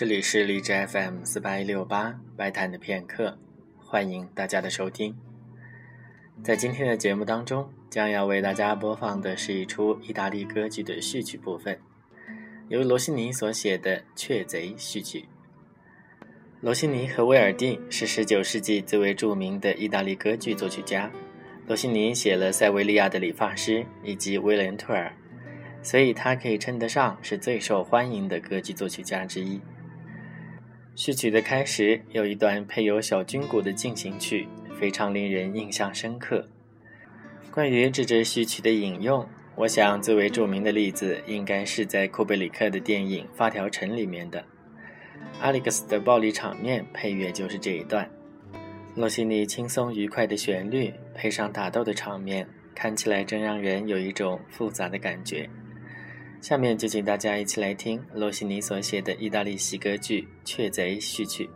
这里是荔枝 FM 四八一六八外滩的片刻，欢迎大家的收听。在今天的节目当中，将要为大家播放的是一出意大利歌剧的序曲部分，由罗西尼所写的《雀贼》序曲。罗西尼和威尔第是19世纪最为著名的意大利歌剧作曲家。罗西尼写了《塞维利亚的理发师》以及《威廉特尔》，所以他可以称得上是最受欢迎的歌剧作曲家之一。序曲的开始有一段配有小军鼓的进行曲，非常令人印象深刻。关于这支序曲的引用，我想最为著名的例子应该是在库贝里克的电影《发条城》里面的。阿历克斯的暴力场面配乐就是这一段。罗西尼轻松愉快的旋律配上打斗的场面，看起来真让人有一种复杂的感觉。下面就请大家一起来听罗西尼所写的意大利喜歌剧《雀贼》序曲。